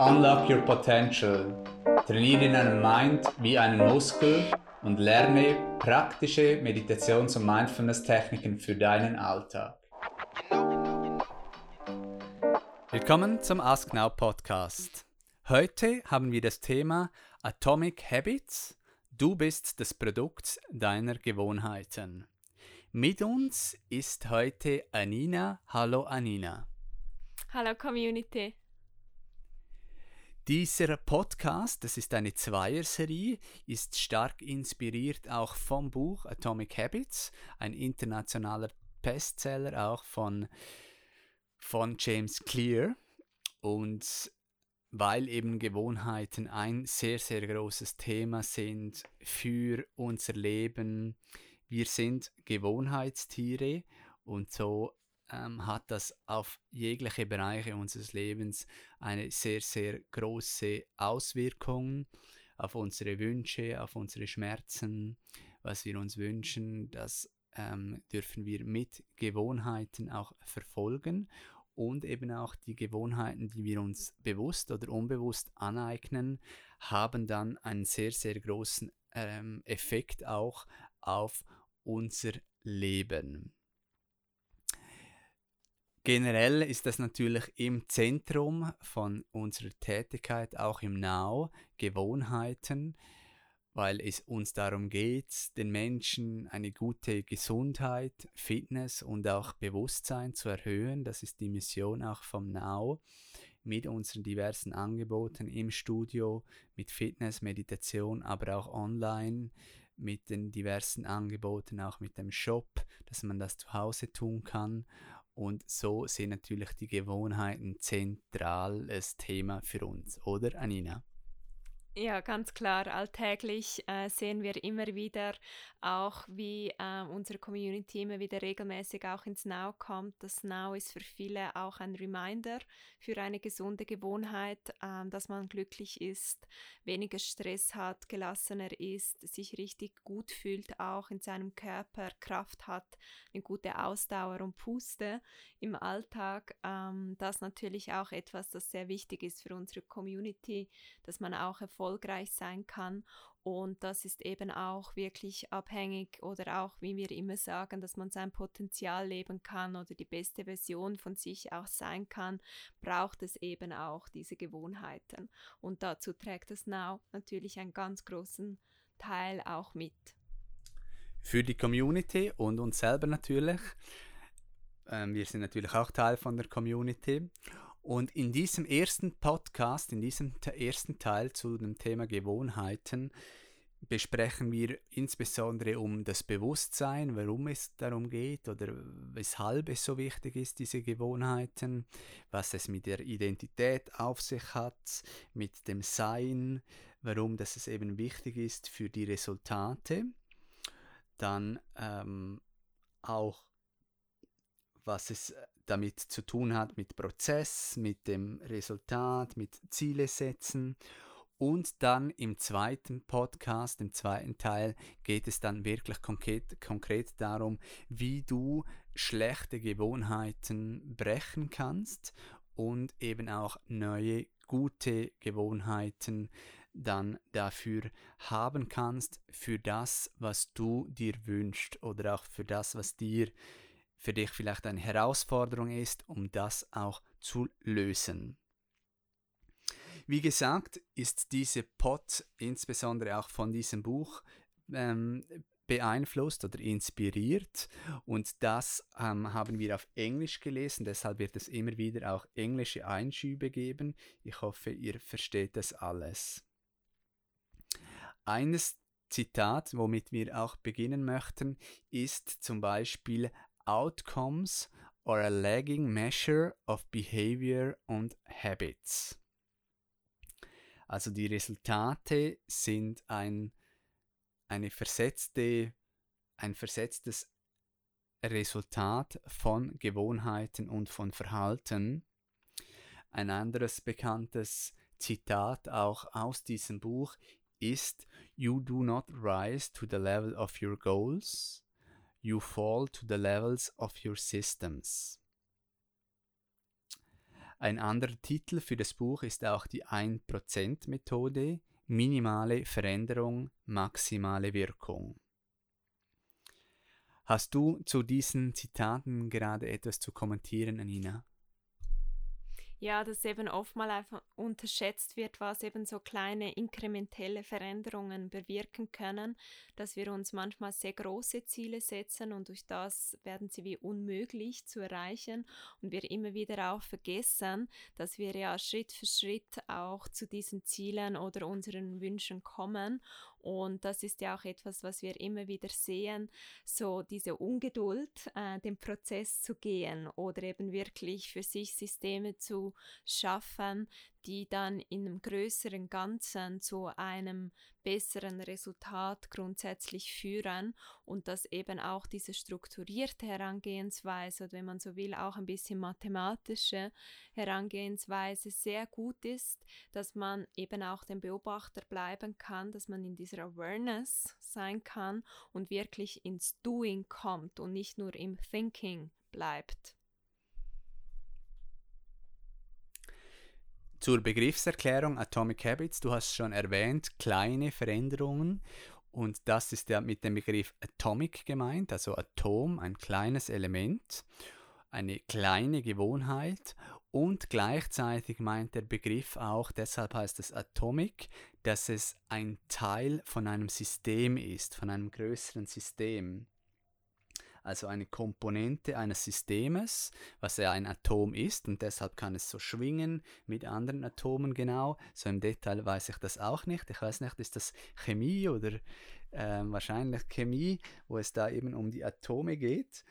Unlock Your Potential. Trainiere deinen Mind wie einen Muskel und lerne praktische Meditations- und Mindfulness-Techniken für deinen Alltag. Willkommen zum Ask Now Podcast. Heute haben wir das Thema Atomic Habits. Du bist das Produkt deiner Gewohnheiten. Mit uns ist heute Anina. Hallo Anina. Hallo Community. Dieser Podcast, das ist eine Zweierserie, ist stark inspiriert auch vom Buch Atomic Habits, ein internationaler Bestseller auch von, von James Clear. Und weil eben Gewohnheiten ein sehr, sehr großes Thema sind für unser Leben. Wir sind Gewohnheitstiere und so ähm, hat das auf jegliche Bereiche unseres Lebens eine sehr, sehr große Auswirkung auf unsere Wünsche, auf unsere Schmerzen, was wir uns wünschen, das ähm, dürfen wir mit Gewohnheiten auch verfolgen und eben auch die Gewohnheiten, die wir uns bewusst oder unbewusst aneignen, haben dann einen sehr, sehr großen ähm, Effekt auch auf unser Leben. Generell ist das natürlich im Zentrum von unserer Tätigkeit, auch im Now, Gewohnheiten, weil es uns darum geht, den Menschen eine gute Gesundheit, Fitness und auch Bewusstsein zu erhöhen. Das ist die Mission auch vom Now mit unseren diversen Angeboten im Studio, mit Fitness, Meditation, aber auch online, mit den diversen Angeboten, auch mit dem Shop, dass man das zu Hause tun kann und so sind natürlich die Gewohnheiten zentrales Thema für uns, oder Anina? Ja, ganz klar. Alltäglich äh, sehen wir immer wieder auch, wie äh, unsere Community immer wieder regelmäßig auch ins Now kommt. Das Now ist für viele auch ein Reminder für eine gesunde Gewohnheit, äh, dass man glücklich ist, weniger Stress hat, gelassener ist, sich richtig gut fühlt, auch in seinem Körper Kraft hat, eine gute Ausdauer und Puste im Alltag. Ähm, das natürlich auch etwas, das sehr wichtig ist für unsere Community, dass man auch erfolgreich sein kann und das ist eben auch wirklich abhängig oder auch, wie wir immer sagen, dass man sein Potenzial leben kann oder die beste Version von sich auch sein kann, braucht es eben auch diese Gewohnheiten. Und dazu trägt das Now natürlich einen ganz großen Teil auch mit. Für die Community und uns selber natürlich. Ähm, wir sind natürlich auch Teil von der Community. Und in diesem ersten Podcast, in diesem ersten Teil zu dem Thema Gewohnheiten, besprechen wir insbesondere um das Bewusstsein, warum es darum geht oder weshalb es so wichtig ist, diese Gewohnheiten, was es mit der Identität auf sich hat, mit dem Sein, warum das es eben wichtig ist für die Resultate, dann ähm, auch was es damit zu tun hat mit Prozess, mit dem Resultat, mit Ziele setzen. Und dann im zweiten Podcast, im zweiten Teil, geht es dann wirklich konkret, konkret darum, wie du schlechte Gewohnheiten brechen kannst und eben auch neue gute Gewohnheiten dann dafür haben kannst, für das, was du dir wünschst oder auch für das, was dir für dich vielleicht eine Herausforderung ist, um das auch zu lösen. Wie gesagt, ist diese Pot insbesondere auch von diesem Buch ähm, beeinflusst oder inspiriert und das ähm, haben wir auf Englisch gelesen, deshalb wird es immer wieder auch englische Einschübe geben. Ich hoffe, ihr versteht das alles. Eines Zitat, womit wir auch beginnen möchten, ist zum Beispiel Outcomes are a lagging measure of behavior und habits. Also die Resultate sind ein, eine versetzte, ein versetztes Resultat von Gewohnheiten und von Verhalten. Ein anderes bekanntes Zitat auch aus diesem Buch ist You do not rise to the level of your goals, you fall to the levels of your systems. Ein anderer Titel für das Buch ist auch die 1%-Methode, minimale Veränderung, maximale Wirkung. Hast du zu diesen Zitaten gerade etwas zu kommentieren, Anina? Ja, dass eben oftmals einfach unterschätzt wird, was eben so kleine inkrementelle Veränderungen bewirken können, dass wir uns manchmal sehr große Ziele setzen und durch das werden sie wie unmöglich zu erreichen und wir immer wieder auch vergessen, dass wir ja Schritt für Schritt auch zu diesen Zielen oder unseren Wünschen kommen und das ist ja auch etwas, was wir immer wieder sehen, so diese Ungeduld, äh, den Prozess zu gehen oder eben wirklich für sich Systeme zu schaffen, die dann in einem größeren Ganzen zu einem besseren Resultat grundsätzlich führen und dass eben auch diese strukturierte Herangehensweise oder wenn man so will auch ein bisschen mathematische Herangehensweise sehr gut ist, dass man eben auch den Beobachter bleiben kann, dass man in dieser Awareness sein kann und wirklich ins Doing kommt und nicht nur im Thinking bleibt. Zur Begriffserklärung Atomic Habits, du hast schon erwähnt, kleine Veränderungen. Und das ist ja mit dem Begriff Atomic gemeint, also Atom, ein kleines Element, eine kleine Gewohnheit. Und gleichzeitig meint der Begriff auch, deshalb heißt es Atomic, dass es ein Teil von einem System ist, von einem größeren System also eine Komponente eines Systems, was ja ein Atom ist und deshalb kann es so schwingen mit anderen Atomen genau. So im Detail weiß ich das auch nicht. Ich weiß nicht, ist das Chemie oder äh, wahrscheinlich Chemie, wo es da eben um die Atome geht.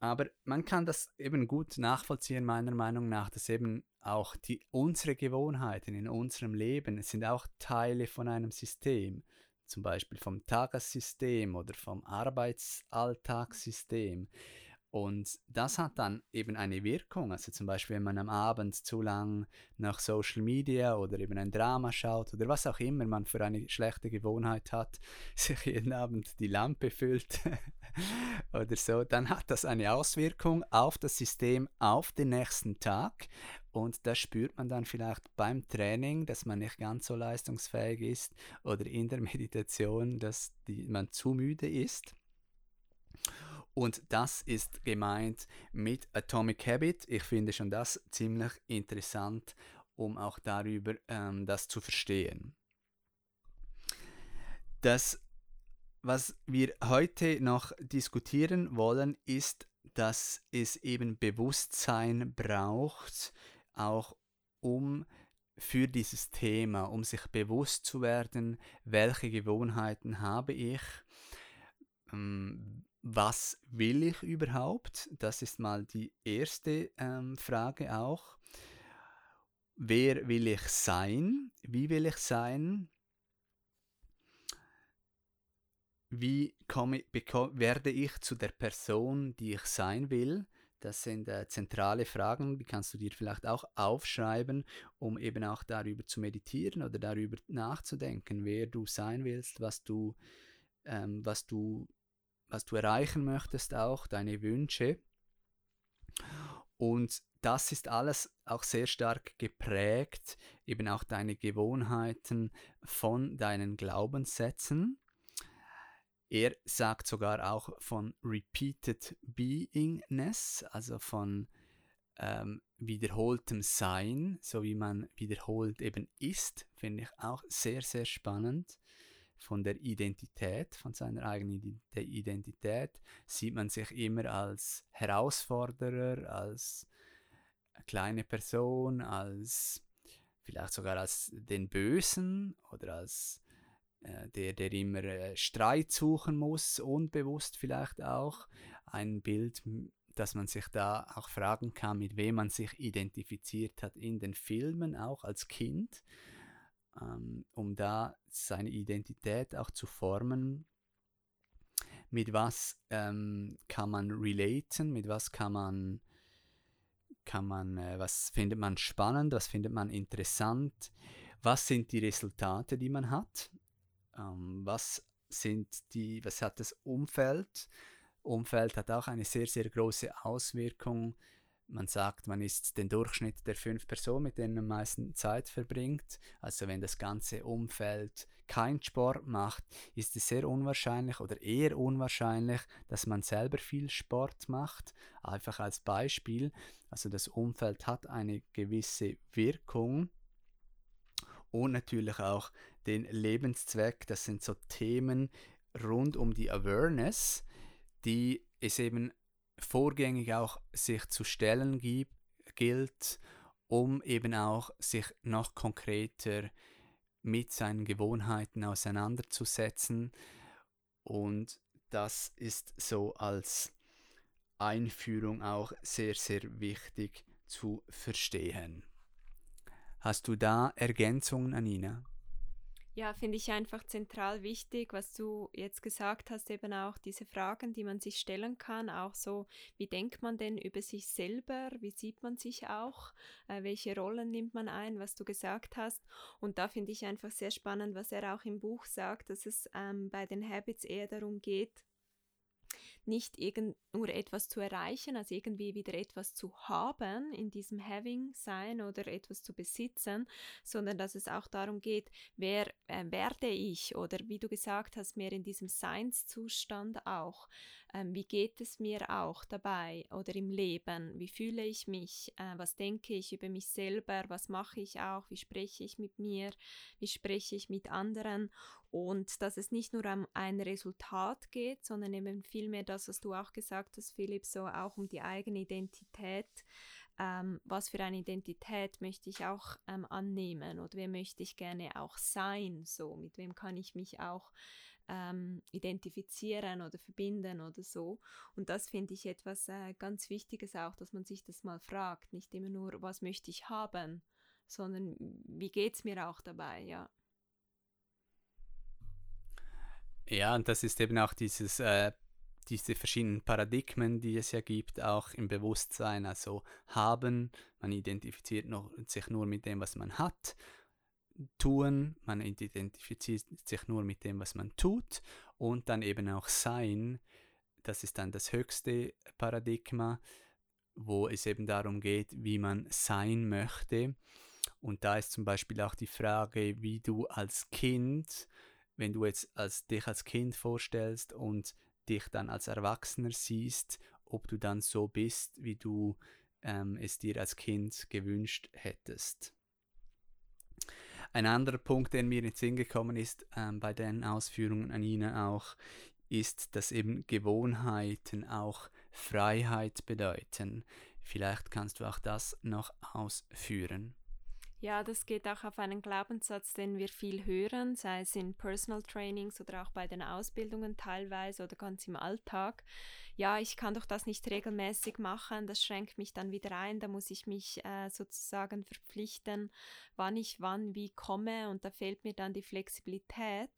Aber man kann das eben gut nachvollziehen, meiner Meinung nach, dass eben auch die, unsere Gewohnheiten in unserem Leben sind auch Teile von einem System zum Beispiel vom Tagessystem oder vom Arbeitsalltagssystem. Und das hat dann eben eine Wirkung. Also zum Beispiel, wenn man am Abend zu lang nach Social Media oder eben ein Drama schaut oder was auch immer man für eine schlechte Gewohnheit hat, sich jeden Abend die Lampe füllt oder so, dann hat das eine Auswirkung auf das System auf den nächsten Tag. Und das spürt man dann vielleicht beim Training, dass man nicht ganz so leistungsfähig ist oder in der Meditation, dass die, man zu müde ist. Und das ist gemeint mit Atomic Habit. Ich finde schon das ziemlich interessant, um auch darüber ähm, das zu verstehen. Das, was wir heute noch diskutieren wollen, ist, dass es eben Bewusstsein braucht, auch um für dieses Thema, um sich bewusst zu werden, welche Gewohnheiten habe ich, ähm, was will ich überhaupt? Das ist mal die erste ähm, Frage auch. Wer will ich sein? Wie will ich sein? Wie komme, werde ich zu der Person, die ich sein will? Das sind äh, zentrale Fragen, die kannst du dir vielleicht auch aufschreiben, um eben auch darüber zu meditieren oder darüber nachzudenken, wer du sein willst, was du, ähm, was du, was du erreichen möchtest, auch deine Wünsche. Und das ist alles auch sehr stark geprägt, eben auch deine Gewohnheiten von deinen Glaubenssätzen. Er sagt sogar auch von repeated beingness, also von ähm, wiederholtem Sein, so wie man wiederholt eben ist, finde ich auch sehr, sehr spannend. Von der Identität, von seiner eigenen Identität, sieht man sich immer als Herausforderer, als kleine Person, als vielleicht sogar als den Bösen oder als der, der immer äh, Streit suchen muss, unbewusst vielleicht auch. Ein Bild, dass man sich da auch fragen kann, mit wem man sich identifiziert hat in den Filmen, auch als Kind, ähm, um da seine Identität auch zu formen. Mit was ähm, kann man relaten, mit was kann man, kann man, äh, was findet man spannend, was findet man interessant, was sind die Resultate, die man hat ähm, was sind die, was hat das Umfeld? Umfeld hat auch eine sehr, sehr große Auswirkung. man sagt, man ist den Durchschnitt der fünf Personen, mit denen man am meisten Zeit verbringt. Also wenn das ganze Umfeld keinen Sport macht, ist es sehr unwahrscheinlich oder eher unwahrscheinlich, dass man selber viel Sport macht. Einfach als Beispiel, also das Umfeld hat eine gewisse Wirkung und natürlich auch den Lebenszweck. Das sind so Themen rund um die Awareness, die es eben vorgängig auch sich zu stellen gibt, gilt, um eben auch sich noch konkreter mit seinen Gewohnheiten auseinanderzusetzen. Und das ist so als Einführung auch sehr, sehr wichtig zu verstehen. Hast du da Ergänzungen, Anina? Ja, finde ich einfach zentral wichtig, was du jetzt gesagt hast, eben auch diese Fragen, die man sich stellen kann, auch so, wie denkt man denn über sich selber, wie sieht man sich auch, äh, welche Rollen nimmt man ein, was du gesagt hast. Und da finde ich einfach sehr spannend, was er auch im Buch sagt, dass es ähm, bei den Habits eher darum geht, nicht irgend nur etwas zu erreichen, also irgendwie wieder etwas zu haben in diesem Having sein oder etwas zu besitzen, sondern dass es auch darum geht, wer äh, werde ich oder wie du gesagt hast, mehr in diesem Seinszustand auch. Ähm, wie geht es mir auch dabei oder im Leben? Wie fühle ich mich? Äh, was denke ich über mich selber? Was mache ich auch? Wie spreche ich mit mir? Wie spreche ich mit anderen? Und dass es nicht nur um ein Resultat geht, sondern eben vielmehr das, was du auch gesagt hast, Philipp, so auch um die eigene Identität. Ähm, was für eine Identität möchte ich auch ähm, annehmen oder wer möchte ich gerne auch sein? So, mit wem kann ich mich auch ähm, identifizieren oder verbinden oder so. Und das finde ich etwas äh, ganz Wichtiges auch, dass man sich das mal fragt. Nicht immer nur, was möchte ich haben, sondern wie geht es mir auch dabei, ja. Ja, und das ist eben auch dieses, äh, diese verschiedenen Paradigmen, die es ja gibt, auch im Bewusstsein. Also haben, man identifiziert noch, sich nur mit dem, was man hat tun, man identifiziert sich nur mit dem, was man tut und dann eben auch sein, das ist dann das höchste Paradigma, wo es eben darum geht, wie man sein möchte. Und da ist zum Beispiel auch die Frage, wie du als Kind, wenn du jetzt als, dich als Kind vorstellst und dich dann als Erwachsener siehst, ob du dann so bist, wie du ähm, es dir als Kind gewünscht hättest. Ein anderer Punkt, der mir in den Sinn gekommen ist ähm, bei den Ausführungen an Ihnen auch, ist, dass eben Gewohnheiten auch Freiheit bedeuten. Vielleicht kannst du auch das noch ausführen. Ja, das geht auch auf einen Glaubenssatz, den wir viel hören, sei es in Personal Trainings oder auch bei den Ausbildungen teilweise oder ganz im Alltag. Ja, ich kann doch das nicht regelmäßig machen, das schränkt mich dann wieder ein, da muss ich mich äh, sozusagen verpflichten, wann ich wann wie komme und da fehlt mir dann die Flexibilität.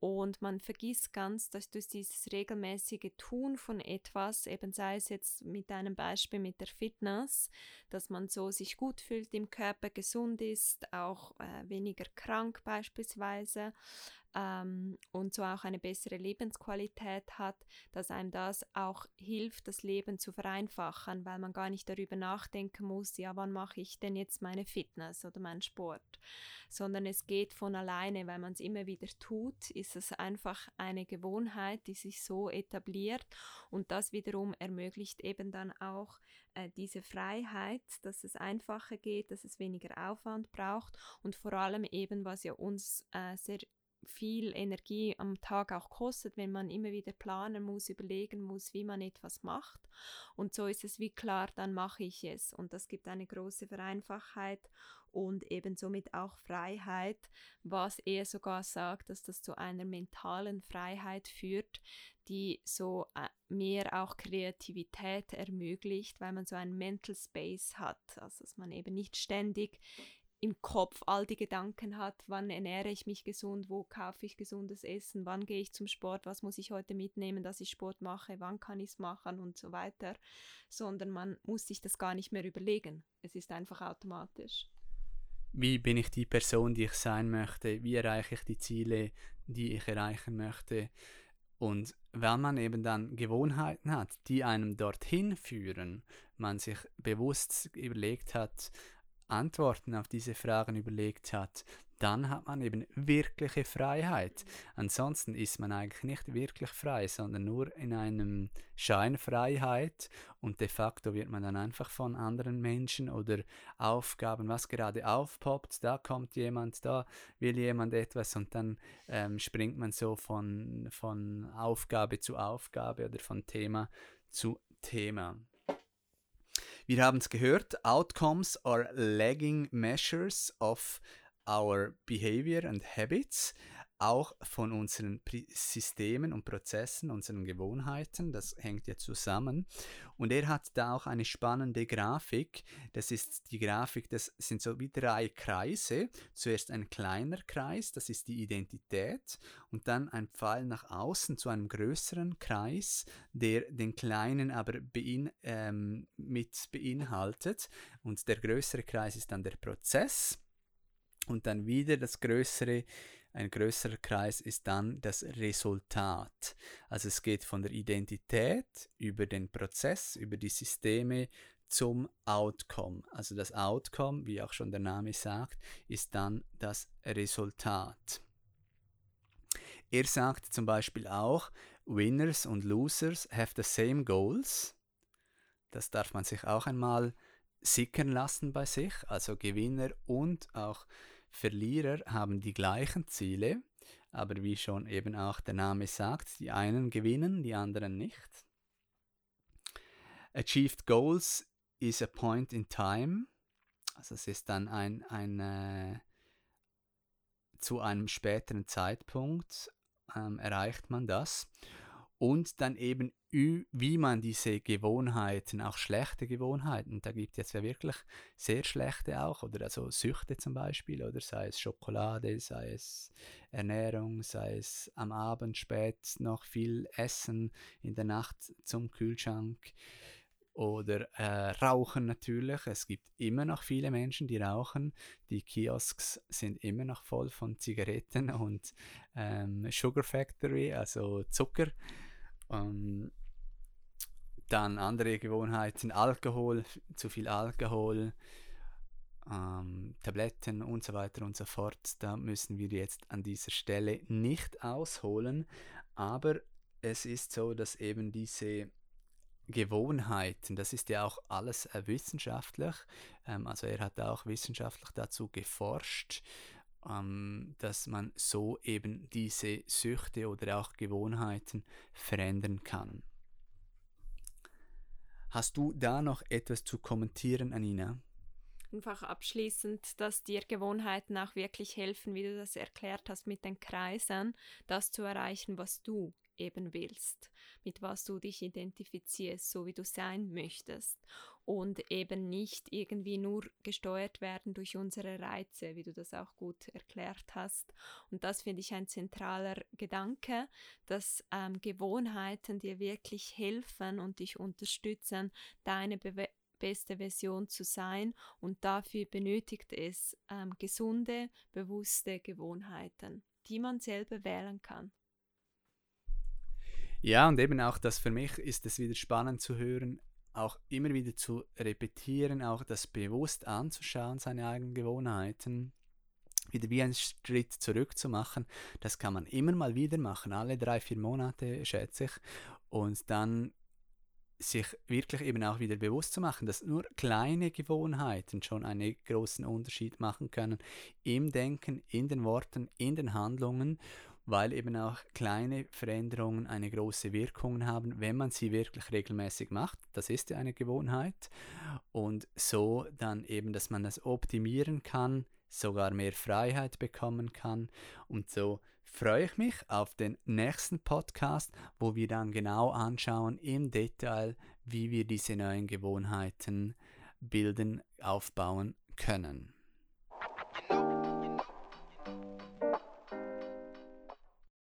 Und man vergisst ganz, dass durch dieses regelmäßige Tun von etwas, eben sei es jetzt mit einem Beispiel mit der Fitness, dass man so sich gut fühlt im Körper, gesund ist, auch äh, weniger krank beispielsweise, ähm, und so auch eine bessere Lebensqualität hat, dass einem das auch hilft, das Leben zu vereinfachen, weil man gar nicht darüber nachdenken muss, ja, wann mache ich denn jetzt meine Fitness oder meinen Sport, sondern es geht von alleine, weil man es immer wieder tut, ist es einfach eine Gewohnheit, die sich so etabliert. Und das wiederum ermöglicht eben dann auch äh, diese Freiheit, dass es einfacher geht, dass es weniger Aufwand braucht und vor allem eben, was ja uns äh, sehr viel Energie am Tag auch kostet, wenn man immer wieder planen muss, überlegen muss, wie man etwas macht. Und so ist es wie klar, dann mache ich es. Und das gibt eine große Vereinfachheit und eben somit auch Freiheit, was er sogar sagt, dass das zu einer mentalen Freiheit führt, die so äh, mehr auch Kreativität ermöglicht, weil man so einen Mental Space hat, also dass man eben nicht ständig im Kopf all die Gedanken hat, wann ernähre ich mich gesund, wo kaufe ich gesundes Essen, wann gehe ich zum Sport, was muss ich heute mitnehmen, dass ich Sport mache, wann kann ich es machen und so weiter, sondern man muss sich das gar nicht mehr überlegen. Es ist einfach automatisch. Wie bin ich die Person, die ich sein möchte? Wie erreiche ich die Ziele, die ich erreichen möchte? Und wenn man eben dann Gewohnheiten hat, die einem dorthin führen, man sich bewusst überlegt hat, Antworten auf diese Fragen überlegt hat, dann hat man eben wirkliche Freiheit. Ansonsten ist man eigentlich nicht wirklich frei, sondern nur in einem Scheinfreiheit und de facto wird man dann einfach von anderen Menschen oder Aufgaben, was gerade aufpoppt, da kommt jemand, da will jemand etwas und dann ähm, springt man so von, von Aufgabe zu Aufgabe oder von Thema zu Thema. Wir haben es gehört, Outcomes are lagging measures of our behavior and habits, auch von unseren Systemen und Prozessen, unseren Gewohnheiten. Das hängt ja zusammen. Und er hat da auch eine spannende Grafik. Das ist die Grafik, das sind so wie drei Kreise. Zuerst ein kleiner Kreis, das ist die Identität. Und dann ein Pfeil nach außen zu einem größeren Kreis, der den kleinen aber bein, ähm, mit beinhaltet. Und der größere Kreis ist dann der Prozess und dann wieder das größere, ein größerer Kreis ist dann das Resultat. Also es geht von der Identität über den Prozess, über die Systeme zum Outcome. Also das Outcome, wie auch schon der Name sagt, ist dann das Resultat. Er sagt zum Beispiel auch, Winners und Losers have the same goals. Das darf man sich auch einmal sickern lassen bei sich. Also Gewinner und auch Verlierer haben die gleichen Ziele, aber wie schon eben auch der Name sagt, die einen gewinnen, die anderen nicht. Achieved Goals is a point in time. Also es ist dann ein, ein äh, zu einem späteren Zeitpunkt ähm, erreicht man das und dann eben, wie man diese Gewohnheiten, auch schlechte Gewohnheiten, da gibt es ja wirklich sehr schlechte auch, oder also Süchte zum Beispiel, oder sei es Schokolade, sei es Ernährung, sei es am Abend spät noch viel Essen, in der Nacht zum Kühlschrank oder äh, Rauchen natürlich. Es gibt immer noch viele Menschen, die rauchen. Die Kiosks sind immer noch voll von Zigaretten und ähm, Sugar Factory, also Zucker. Ähm, dann andere Gewohnheiten, Alkohol, zu viel Alkohol, ähm, Tabletten und so weiter und so fort. Da müssen wir jetzt an dieser Stelle nicht ausholen, aber es ist so, dass eben diese Gewohnheiten, das ist ja auch alles äh, wissenschaftlich, ähm, also er hat auch wissenschaftlich dazu geforscht, ähm, dass man so eben diese Süchte oder auch Gewohnheiten verändern kann. Hast du da noch etwas zu kommentieren, Anina? Einfach abschließend, dass dir Gewohnheiten auch wirklich helfen, wie du das erklärt hast mit den Kreisen, das zu erreichen, was du eben willst, mit was du dich identifizierst, so wie du sein möchtest und eben nicht irgendwie nur gesteuert werden durch unsere Reize, wie du das auch gut erklärt hast. Und das finde ich ein zentraler Gedanke, dass ähm, Gewohnheiten dir wirklich helfen und dich unterstützen, deine Be beste Version zu sein und dafür benötigt es ähm, gesunde, bewusste Gewohnheiten, die man selber wählen kann. Ja, und eben auch das für mich ist es wieder spannend zu hören, auch immer wieder zu repetieren, auch das bewusst anzuschauen, seine eigenen Gewohnheiten, wieder wie einen Schritt zurück zu machen. Das kann man immer mal wieder machen, alle drei, vier Monate, schätze ich. Und dann sich wirklich eben auch wieder bewusst zu machen, dass nur kleine Gewohnheiten schon einen großen Unterschied machen können im Denken, in den Worten, in den Handlungen weil eben auch kleine Veränderungen eine große Wirkung haben, wenn man sie wirklich regelmäßig macht. Das ist ja eine Gewohnheit. Und so dann eben, dass man das optimieren kann, sogar mehr Freiheit bekommen kann. Und so freue ich mich auf den nächsten Podcast, wo wir dann genau anschauen im Detail, wie wir diese neuen Gewohnheiten bilden, aufbauen können.